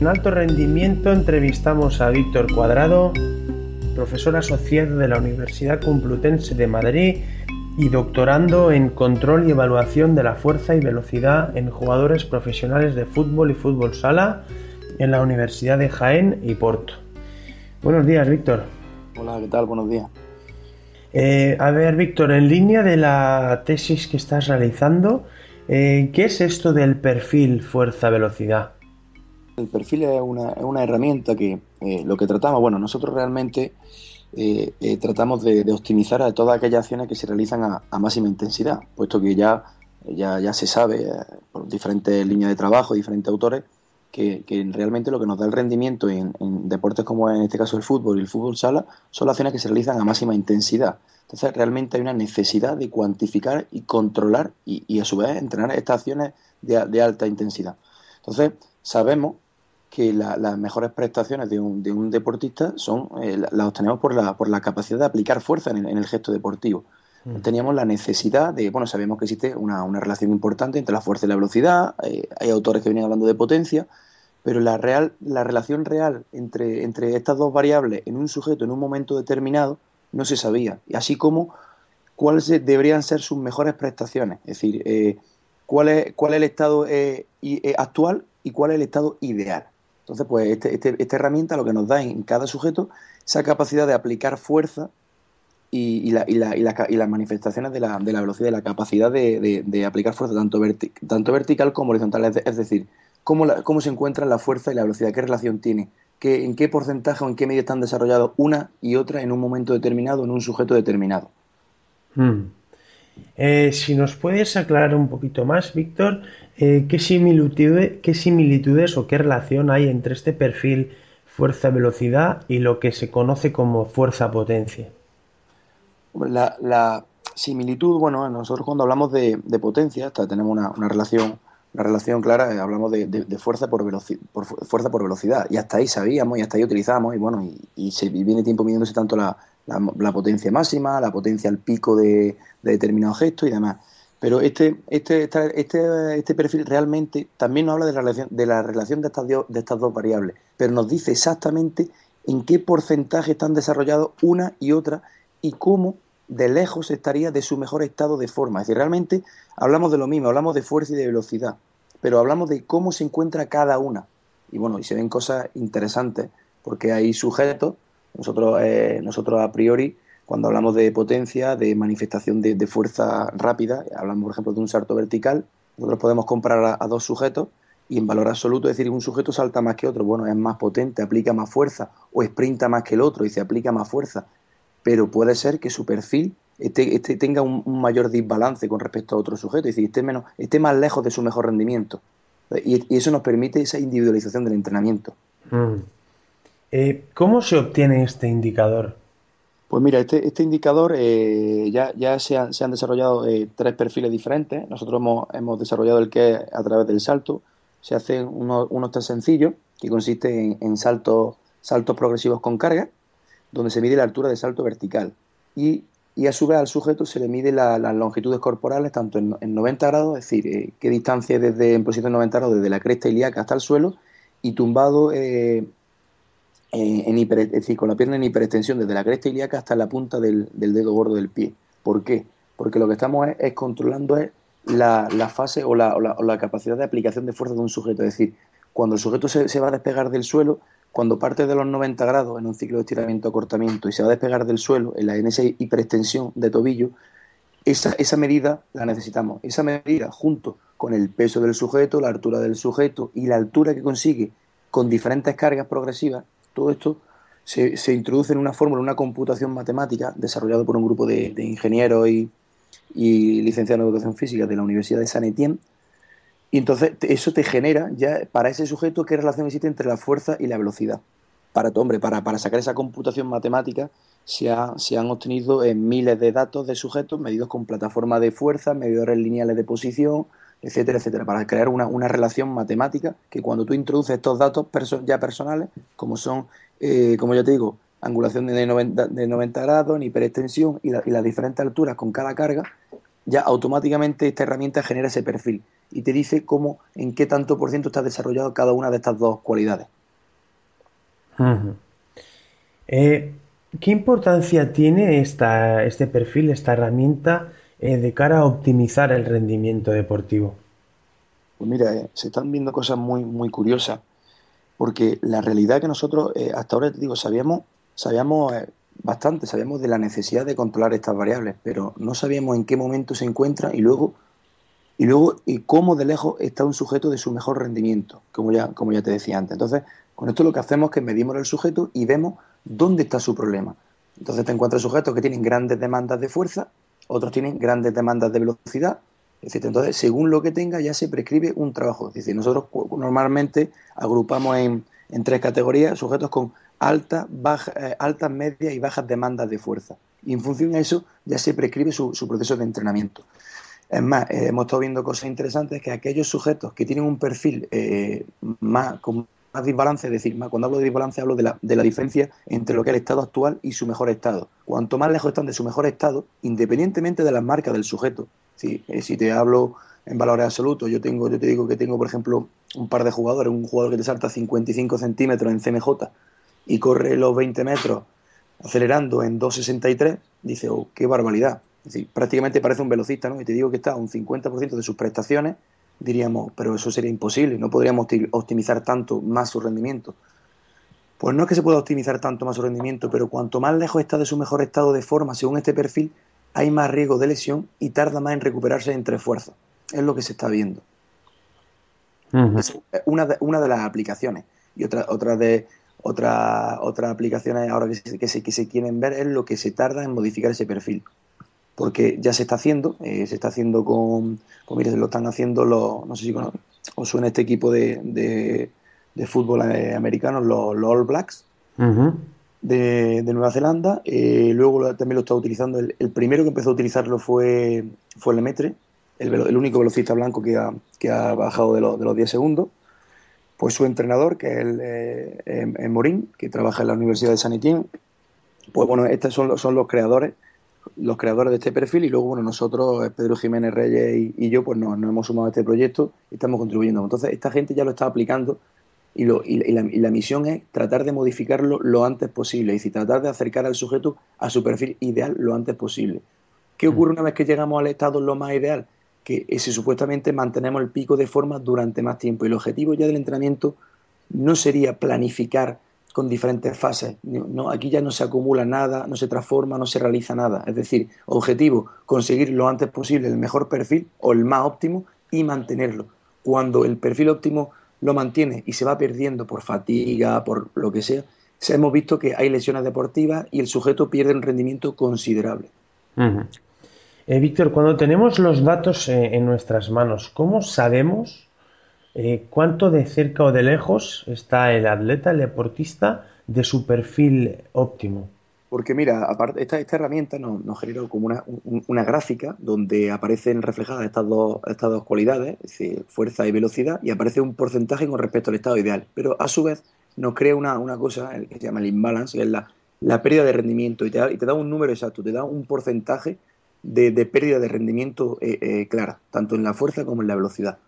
En alto rendimiento entrevistamos a Víctor Cuadrado, profesor asociado de la Universidad Complutense de Madrid y doctorando en control y evaluación de la fuerza y velocidad en jugadores profesionales de fútbol y fútbol sala en la Universidad de Jaén y Porto. Buenos días, Víctor. Hola, ¿qué tal? Buenos días. Eh, a ver, Víctor, en línea de la tesis que estás realizando, eh, ¿qué es esto del perfil fuerza-velocidad? El perfil es una, herramienta que eh, lo que tratamos, bueno, nosotros realmente tratamos de, optimizar a todas aquellas acciones que se realizan a, máxima intensidad, puesto que ya, ya, ya se sabe por diferentes líneas de trabajo, diferentes autores, que, realmente lo que nos da el rendimiento en, deportes como en este caso el fútbol y el fútbol sala son las acciones que se realizan a máxima intensidad. Entonces realmente hay una necesidad de cuantificar y controlar y, a su vez entrenar estas acciones de, alta intensidad. Entonces sabemos que las mejores prestaciones de un, deportista son eh, las obtenemos por la, por la capacidad de aplicar fuerza en el, gesto deportivo. Mm. Teníamos la necesidad de, bueno, sabemos que existe una, relación importante entre la fuerza y la velocidad, eh, hay autores que vienen hablando de potencia, pero la, real, la relación real entre, entre estas dos variables en un sujeto en un momento determinado no se sabía, y así como cuáles deberían ser sus mejores prestaciones, es decir, eh, cuál, es, cuál es el estado eh, actual y cuál es el estado ideal. Entonces, pues este, este, esta herramienta lo que nos da en cada sujeto esa capacidad de aplicar fuerza y, la, y, la, y, y, las manifestaciones de la, de la velocidad, de la capacidad de, de, aplicar fuerza tanto, tanto vertical como horizontal. Es, decir, cómo, cómo se encuentran la fuerza y la velocidad, qué relación tiene, qué, en qué porcentaje o en qué medida están desarrollados una y otra en un momento determinado, en un sujeto determinado. Hmm. Eh, si nos puedes aclarar un poquito más, Víctor, eh, ¿qué, similitudes, ¿qué similitudes o qué relación hay entre este perfil fuerza-velocidad y lo que se conoce como fuerza-potencia? La, similitud, bueno, nosotros cuando hablamos de, potencia, tenemos una, relación una relación clara, eh, hablamos de, fuerza por, por, fuerza por velocidad, y hasta ahí sabíamos, y hasta ahí utilizábamos, y bueno, y, se viene tiempo midiéndose tanto la, potencia máxima, la potencia al pico de, determinado gesto y demás. Pero este, este, este, este perfil realmente también nos habla de la relación de, la relación de, estas, de estas dos variables, pero nos dice exactamente en qué porcentaje están desarrollados una y otra y cómo de lejos estaría de su mejor estado de forma. Es decir, realmente hablamos de lo mismo, hablamos de fuerza y de velocidad, pero hablamos de cómo se encuentra cada una. Y bueno, y se ven cosas interesantes, porque hay sujetos, nosotros, eh, nosotros a priori, cuando hablamos de potencia, de manifestación de, fuerza rápida, hablamos por ejemplo de un salto vertical, nosotros podemos comparar a, dos sujetos y en valor absoluto decir un sujeto salta más que otro, bueno, es más potente, aplica más fuerza, o sprinta más que el otro y se aplica más fuerza pero puede ser que su perfil tenga un, mayor desbalance con respecto a otro sujeto, es decir, esté, menos, esté más lejos de su mejor rendimiento. Y, eso nos permite esa individualización del entrenamiento. Mm. Eh, ¿Cómo se obtiene este indicador? Pues mira, este, este indicador eh, ya, ya se, han, desarrollado eh, tres perfiles diferentes. Nosotros hemos, desarrollado el que es a través del salto. Se hacen unos, unos test sencillos que consisten en, saltos, saltos progresivos con carga donde se mide la altura de salto vertical. Y, a su vez al sujeto se le mide las longitudes corporales tanto en, 90 grados, es decir, eh, qué distancia desde en posición 90 grados desde la cresta ilíaca hasta el suelo y tumbado en hiper, es decir, con la pierna en hiperextensión desde la cresta ilíaca hasta la punta del, dedo gordo del pie. ¿Por qué? Porque lo que estamos es, controlando es la, fase o la, o la, capacidad de aplicación de fuerza de un sujeto. Es decir, cuando el sujeto se, se va a despegar del suelo, cuando parte de los 90 grados en un ciclo de estiramiento-acortamiento y se va a despegar del suelo en, la, en esa hiperextensión de tobillo, esa, esa medida la necesitamos. Esa medida, junto con el peso del sujeto, la altura del sujeto y la altura que consigue con diferentes cargas progresivas, todo esto se, se introduce en una fórmula, una computación matemática desarrollada por un grupo de, ingenieros y, y licenciados en educación física de la Universidad de San Etienne, y entonces eso te genera ya para ese sujeto qué relación existe entre la fuerza y la velocidad. Para tu hombre, para, para sacar esa computación matemática se, se han obtenido en miles de datos de sujetos medidos con plataformas de fuerza, medidores lineales de posición, etcétera, etcétera, para crear una, una relación matemática que cuando tú introduces estos datos ya personales, como son, eh, como ya te digo, angulación de 90, de 90 grados, en hiperextensión y, y las diferentes alturas con cada carga, ya automáticamente esta herramienta genera ese perfil y te dice cómo, en qué tanto por ciento está desarrollado cada una de estas dos cualidades. Eh, ¿Qué importancia tiene esta, este perfil, esta herramienta eh, de cara a optimizar el rendimiento deportivo? Pues mira, eh, se están viendo cosas muy, muy curiosas, porque la realidad que nosotros hasta ahora, te digo, sabíamos, sabíamos bastante, sabíamos de la necesidad de controlar estas variables, pero no sabíamos en qué momento se encuentra y luego y luego y cómo de lejos está un sujeto de su mejor rendimiento, como ya, como ya te decía antes. Entonces, con esto lo que hacemos es que medimos el sujeto y vemos dónde está su problema. Entonces te encuentras sujetos que tienen grandes demandas de fuerza, otros tienen grandes demandas de velocidad, etc. Entonces, según lo que tenga, ya se prescribe un trabajo. Es decir, nosotros normalmente agrupamos en, tres categorías sujetos con altas, eh, altas, medias y bajas demandas de fuerza. Y en función de eso ya se prescribe su, proceso de entrenamiento. Es más, eh, hemos estado viendo cosas interesantes que aquellos sujetos que tienen un perfil eh, más, más desbalance, es decir, cuando hablo de desbalance hablo de la, de la diferencia entre lo que es el estado actual y su mejor estado. Cuanto más lejos están de su mejor estado, independientemente de las marcas del sujeto, si, eh, si te hablo en valores absolutos, yo tengo, yo te digo que tengo, por ejemplo, un par de jugadores, un jugador que te salta 55 centímetros en CMJ y corre los 20 metros acelerando en 2.63, dice, oh, qué barbaridad. Es decir, prácticamente parece un velocista, ¿no? Y te digo que está a un 50% de sus prestaciones diríamos, pero eso sería imposible, no podríamos optimizar tanto más su rendimiento. Pues no es que se pueda optimizar tanto más su rendimiento, pero cuanto más lejos está de su mejor estado de forma, según este perfil, hay más riesgo de lesión y tarda más en recuperarse entre esfuerzos. Es lo que se está viendo. Es una de, una de las aplicaciones. Y otra, otra de otra, otras aplicaciones ahora que se, que, se, que se quieren ver es lo que se tarda en modificar ese perfil porque ya se está haciendo, eh, se está haciendo con, pues mire, lo están haciendo los, no sé si os suena este equipo de, de, fútbol eh, americano, los, All Blacks de, Nueva Zelanda, eh, luego también lo está utilizando, el, primero que empezó a utilizarlo fue, fue Lemaitre, el, el único velocista blanco que ha, que ha bajado de, de los 10 segundos, pues su entrenador, que es el, Morín, que trabaja en la Universidad de San Etienne, pues bueno, estos son, son los creadores los creadores de este perfil y luego, bueno, nosotros, eh, Pedro Jiménez Reyes y, yo, pues nos, hemos sumado a este proyecto y estamos contribuyendo. Entonces, esta gente ya lo está aplicando y, lo, y, la, misión es tratar de modificarlo lo antes posible, es decir, tratar de acercar al sujeto a su perfil ideal lo antes posible. ¿Qué mm. ocurre una vez que llegamos al estado lo más ideal? Que si supuestamente mantenemos el pico de forma durante más tiempo. Y el objetivo ya del entrenamiento no sería planificar con diferentes fases. No, aquí ya no se acumula nada, no se transforma, no se realiza nada. Es decir, objetivo, conseguir lo antes posible el mejor perfil o el más óptimo y mantenerlo. Cuando el perfil óptimo lo mantiene y se va perdiendo por fatiga, por lo que sea, se hemos visto que hay lesiones deportivas y el sujeto pierde un rendimiento considerable. Eh, Víctor, cuando tenemos los datos eh, en nuestras manos, ¿cómo sabemos eh, ¿cuánto de cerca o de lejos está el atleta, el deportista, de su perfil óptimo? Porque mira, aparte, esta, herramienta nos, genera como una, gráfica donde aparecen reflejadas estas dos, estas dos cualidades, es decir, fuerza y velocidad, y aparece un porcentaje con respecto al estado ideal. Pero a su vez nos crea una, cosa que se llama el imbalance, que es la, pérdida de rendimiento, y te, da, y te da un número exacto, te da un porcentaje de, pérdida de rendimiento eh, eh, clara, tanto en la fuerza como en la velocidad.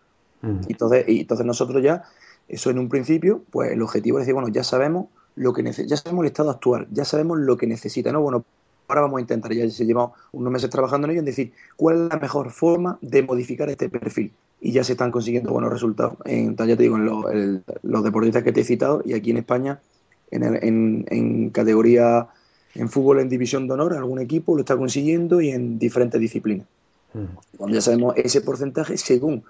Y entonces, y entonces nosotros ya, eso en un principio, pues el objetivo es decir, bueno, ya sabemos lo que ya sabemos el estado actual, ya sabemos lo que necesita, ¿no? Bueno, ahora vamos a intentar, ya se llevamos unos meses trabajando en ello, en decir cuál es la mejor forma de modificar este perfil. Y ya se están consiguiendo buenos resultados. En, ya te digo, en los deportistas que te he citado y aquí en España, en, en, en categoría en fútbol en división de honor, algún equipo lo está consiguiendo y en diferentes disciplinas. Cuando ya sabemos ese porcentaje, según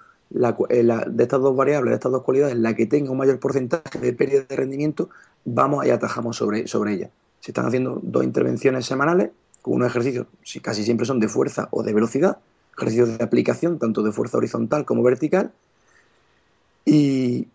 eh, la, de estas dos variables, de estas dos cualidades, la que tenga un mayor porcentaje de pérdida de rendimiento, vamos y atajamos sobre, sobre ella. Se están haciendo dos intervenciones semanales con unos ejercicios, si casi siempre son de fuerza o de velocidad, ejercicios de aplicación, tanto de fuerza horizontal como vertical, y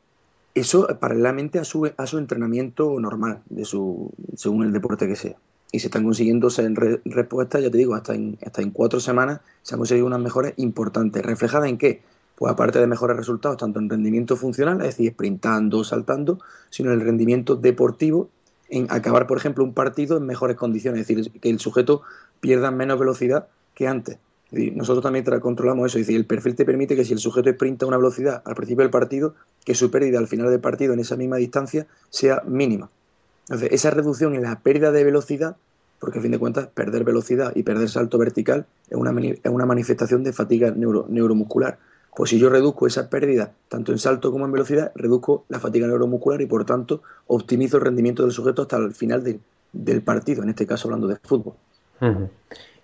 eso paralelamente a su, a su entrenamiento normal, de su, según el deporte que sea. Y se están consiguiendo en respuestas, ya te digo, hasta en, hasta en cuatro semanas se han conseguido unas mejores importantes. ¿Reflejadas en qué? Pues aparte de mejores resultados, tanto en rendimiento funcional, es decir, sprintando, saltando, sino en el rendimiento deportivo, en acabar, por ejemplo, un partido en mejores condiciones, es decir, que el sujeto pierda menos velocidad que antes. nosotros también controlamos eso. Es decir, el perfil te permite que si el sujeto sprinta una velocidad al principio del partido, que su pérdida al final del partido en esa misma distancia sea mínima. Entonces, esa reducción en la pérdida de velocidad, porque a fin de cuentas perder velocidad y perder salto vertical es una, es una manifestación de fatiga neuromuscular. Pues si yo reduzco esa pérdida tanto en salto como en velocidad, reduzco la fatiga neuromuscular y por tanto optimizo el rendimiento del sujeto hasta el final del partido, en este caso hablando de fútbol.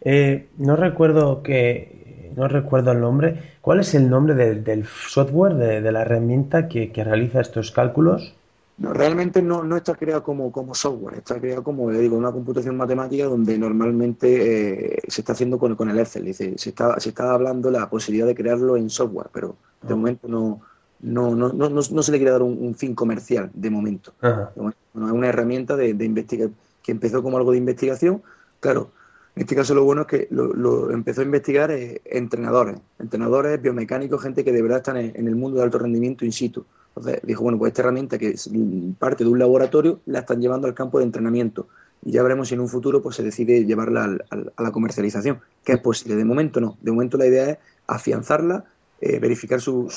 Eh, no recuerdo que no recuerdo el nombre. ¿Cuál es el nombre del software de, la herramienta que, realiza estos cálculos? No, realmente no, no está creado como, como software, está creado como le digo, una computación matemática donde normalmente eh, se está haciendo con, con el Excel. Dice, se está, se está hablando la posibilidad de crearlo en software, pero de ah. momento no, no, no, no, no, se le quiere dar un, fin comercial, de momento. es una herramienta de, de investigar que empezó como algo de investigación. Claro, en este caso lo bueno es que lo, empezó a investigar eh, entrenadores, entrenadores biomecánicos, gente que de verdad están en, el mundo de alto rendimiento in situ. Entonces dijo, bueno, pues esta herramienta que es parte de un laboratorio la están llevando al campo de entrenamiento y ya veremos si en un futuro pues se decide llevarla a la comercialización, que es posible. De momento no, de momento la idea es afianzarla, eh, verificar su,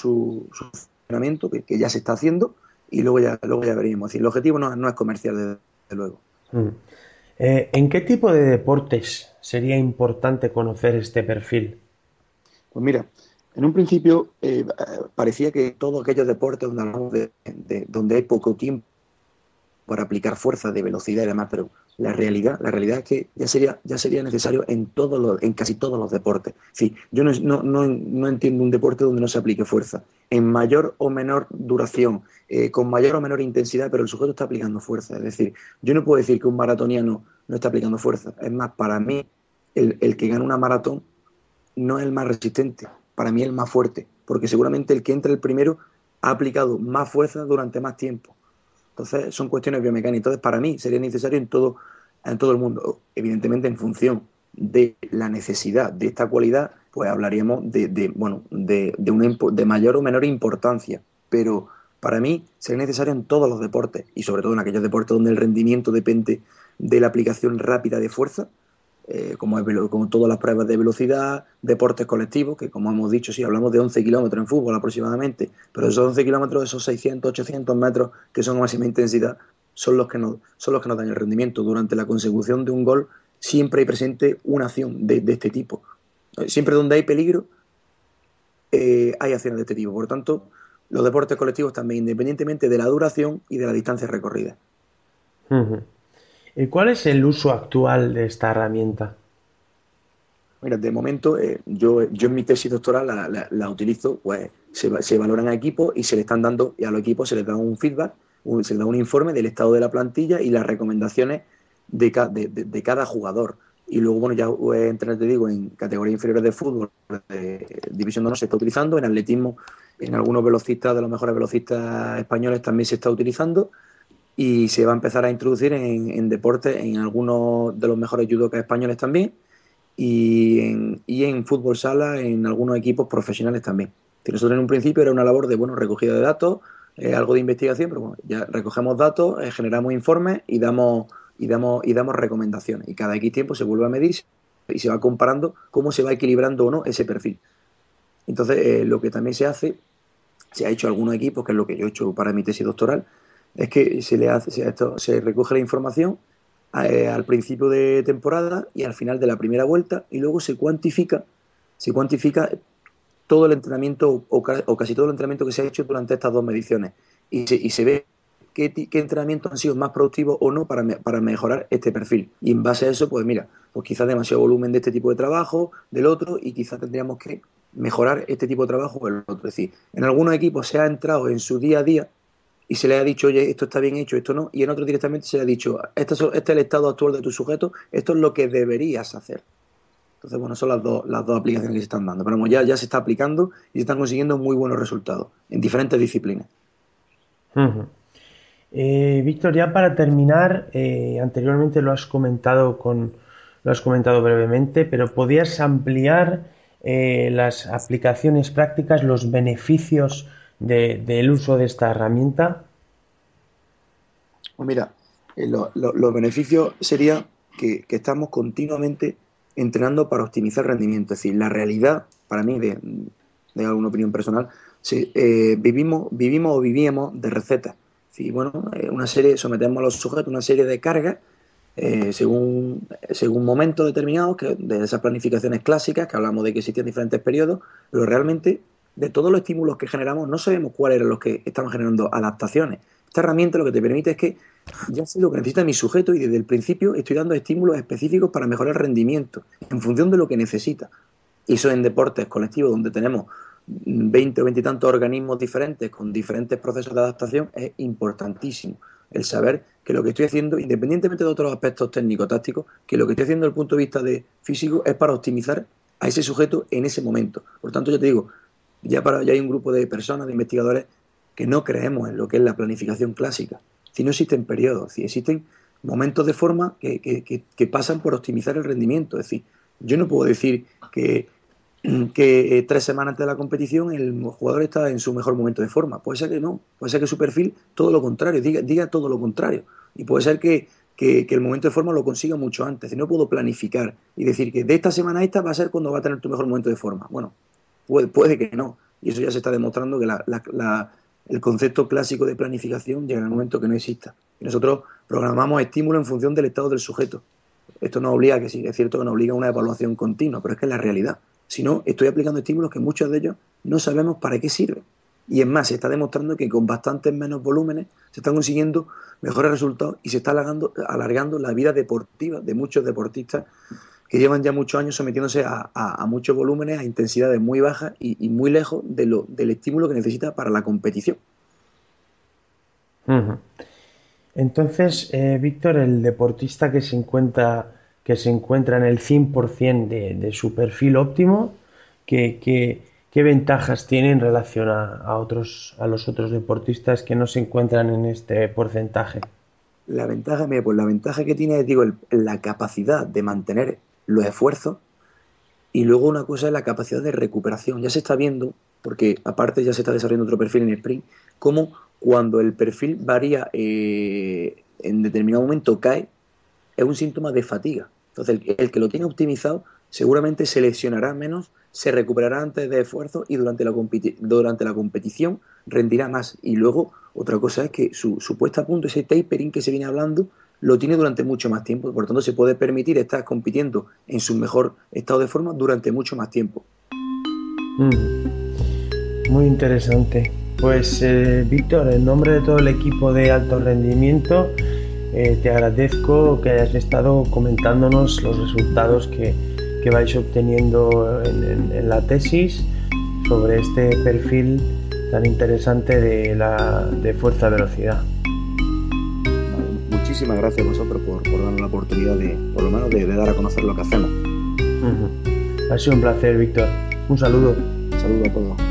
funcionamiento, que, ya se está haciendo, y luego ya, luego ya veremos. el objetivo no, es comercial, desde, luego. Mm. Eh, ¿En qué tipo de deportes sería importante conocer este perfil? Pues mira, en un principio eh, parecía que todos aquellos deportes donde, de, donde hay poco tiempo para aplicar fuerza de velocidad y demás, pero la realidad, la realidad es que ya sería, ya sería necesario en todos los, en casi todos los deportes. Sí, yo no, no, no, entiendo un deporte donde no se aplique fuerza, en mayor o menor duración, eh, con mayor o menor intensidad, pero el sujeto está aplicando fuerza. Es decir, yo no puedo decir que un maratoniano no está aplicando fuerza. Es más, para mí, el, el que gana una maratón no es el más resistente, para mí el más fuerte, porque seguramente el que entra el primero ha aplicado más fuerza durante más tiempo. Entonces, son cuestiones biomecánicas. Entonces, para mí sería necesario en todo, en todo el mundo. Evidentemente, en función de la necesidad de esta cualidad, pues hablaríamos de, bueno, de, de, de mayor o menor importancia. Pero para mí sería necesario en todos los deportes y sobre todo en aquellos deportes donde el rendimiento depende de la aplicación rápida de fuerza, eh, como, como todas las pruebas de velocidad, deportes colectivos, que como hemos dicho, sí, hablamos de 11 kilómetros en fútbol aproximadamente, pero esos 11 kilómetros, esos 600, 800 metros que son máxima intensidad, son los que nos, son los que nos dan el rendimiento. Durante la consecución de un gol siempre hay presente una acción de, este tipo. Siempre donde hay peligro, eh, hay acciones de este tipo. Por tanto, los deportes colectivos también, independientemente de la duración y de la distancia recorrida. ¿Y cuál es el uso actual de esta herramienta? Mira, de momento eh, yo, yo en mi tesis doctoral la, utilizo, pues se, se, valoran a equipos y se le están dando, y a los equipos se les da un feedback, se les da un informe del estado de la plantilla y las recomendaciones de, de, cada jugador. Y luego, bueno, ya entre, te digo, en categorías inferiores de fútbol, de División de no se está utilizando, en atletismo, en algunos velocistas, de los mejores velocistas españoles también se está utilizando y se va a empezar a introducir en, en deportes, en algunos de los mejores judokas españoles también y en, y en fútbol sala en algunos equipos profesionales también. Que nosotros en un principio era una labor de bueno recogida de datos, eh, algo de investigación, pero bueno, ya recogemos datos, eh, generamos informes y damos y damos y damos recomendaciones y cada X tiempo se vuelve a medir y se va comparando cómo se va equilibrando o no ese perfil. Entonces, eh, lo que también se hace, se ha hecho algunos equipos, que es lo que yo he hecho para mi tesis doctoral, es que se le hace, se, esto, se recoge la información eh, al principio de temporada y al final de la primera vuelta y luego se cuantifica, se cuantifica todo el entrenamiento o, casi todo el entrenamiento que se ha hecho durante estas dos mediciones y se, ve qué, qué, entrenamientos han sido más productivos o no para, para mejorar este perfil. Y en base a eso, pues mira, pues quizás demasiado volumen de este tipo de trabajo, del otro, y quizás tendríamos que mejorar este tipo de trabajo o el otro. Es decir, en algunos equipos se ha entrado en su día a día y se le ha dicho, oye, esto está bien hecho, esto no, y en otro directamente se le ha dicho, este, este es el estado actual de tu sujeto, esto es lo que deberías hacer. Entonces, bueno, son las dos, las dos aplicaciones que se están dando. Pero ya, ya se está aplicando y se están consiguiendo muy buenos resultados en diferentes disciplinas. Eh, Víctor, ya para terminar, eh, anteriormente lo has comentado con, lo has comentado brevemente, pero ¿podías ampliar eh, las aplicaciones prácticas, los beneficios del uso de esta herramienta? Pues mira, eh, los beneficios serían que, estamos continuamente entrenando para optimizar rendimiento. Es decir, la realidad, para mí, de, de alguna opinión personal, eh, vivimos, vivimos o vivíamos de recetas. Sí, bueno, eh, una serie, sometemos a los sujetos una serie de cargas según, según momentos determinados, que, de esas planificaciones clásicas, que hablamos de que existían diferentes periodos, pero realmente de todos los estímulos que generamos no sabemos cuáles eran los que estaban generando adaptaciones. Esta herramienta lo que te permite es que ya sé lo que necesita mi sujeto y desde el principio estoy dando estímulos específicos para mejorar el rendimiento en función de lo que necesita. Y eso en deportes colectivos donde tenemos 20 o 20 y tantos organismos diferentes con diferentes procesos de adaptación es importantísimo. El saber que lo que estoy haciendo, independientemente de otros aspectos técnico-tácticos, que lo que estoy haciendo desde el punto de vista de físico es para optimizar a ese sujeto en ese momento. Por tanto, ya te digo, ya, para, ya hay un grupo de personas, de investigadores, que no creemos en lo que es la planificación clásica. Si no existen periodos, si existen momentos de forma que, que pasan por optimizar el rendimiento. Es decir, yo no puedo decir que que eh, tres semanas antes de la competición el jugador está en su mejor momento de forma. Puede ser que no, puede ser que su perfil todo lo contrario, diga, diga todo lo contrario. Y puede ser que, el momento de forma lo consiga mucho antes. Y no puedo planificar y decir que de esta semana a esta va a ser cuando va a tener tu mejor momento de forma. Bueno, puede, que no. Y eso ya se está demostrando que el concepto clásico de planificación llega en el momento que no exista. Y nosotros programamos estímulo en función del estado del sujeto. Esto nos obliga, que sí, es cierto que nos obliga a una evaluación continua, pero es que es la realidad sino estoy aplicando estímulos que muchos de ellos no sabemos para qué sirven. Y es más, se está demostrando que con bastantes menos volúmenes se están consiguiendo mejores resultados y se está alargando, alargando la vida deportiva de muchos deportistas que llevan ya muchos años sometiéndose a, muchos volúmenes, a intensidades muy bajas y, muy lejos de lo, del estímulo que necesita para la competición. Entonces, eh, Víctor, el deportista que se encuentra que se encuentra en el 100% de, de, su perfil óptimo, ¿qué, qué, ventajas tiene en relación a, otros, a los otros deportistas que no se encuentran en este porcentaje? La ventaja, pues la ventaja que tiene es, digo, la capacidad de mantener los esfuerzos y luego una cosa es la capacidad de recuperación. Ya se está viendo, porque aparte ya se está desarrollando otro perfil en sprint, cómo cuando el perfil varía eh, en determinado momento cae, es un síntoma de fatiga. Entonces, el, que lo tiene optimizado seguramente se lesionará menos, se recuperará antes de esfuerzo y durante la, durante la competición rendirá más. Y luego, otra cosa es que su, puesta a punto, ese tapering que se viene hablando, lo tiene durante mucho más tiempo. Por lo tanto, se puede permitir estar compitiendo en su mejor estado de forma durante mucho más tiempo. Mm. Muy interesante. Pues, eh, Víctor, en nombre de todo el equipo de alto rendimiento, eh, te agradezco que hayas estado comentándonos los resultados que, vais obteniendo en, la tesis sobre este perfil tan interesante de, la, de fuerza-velocidad. Muchísimas gracias a vosotros por, darnos la oportunidad de, por lo menos, de, dar a conocer lo que hacemos. Ha sido un placer, Víctor. Un saludo. Un saludo a todos.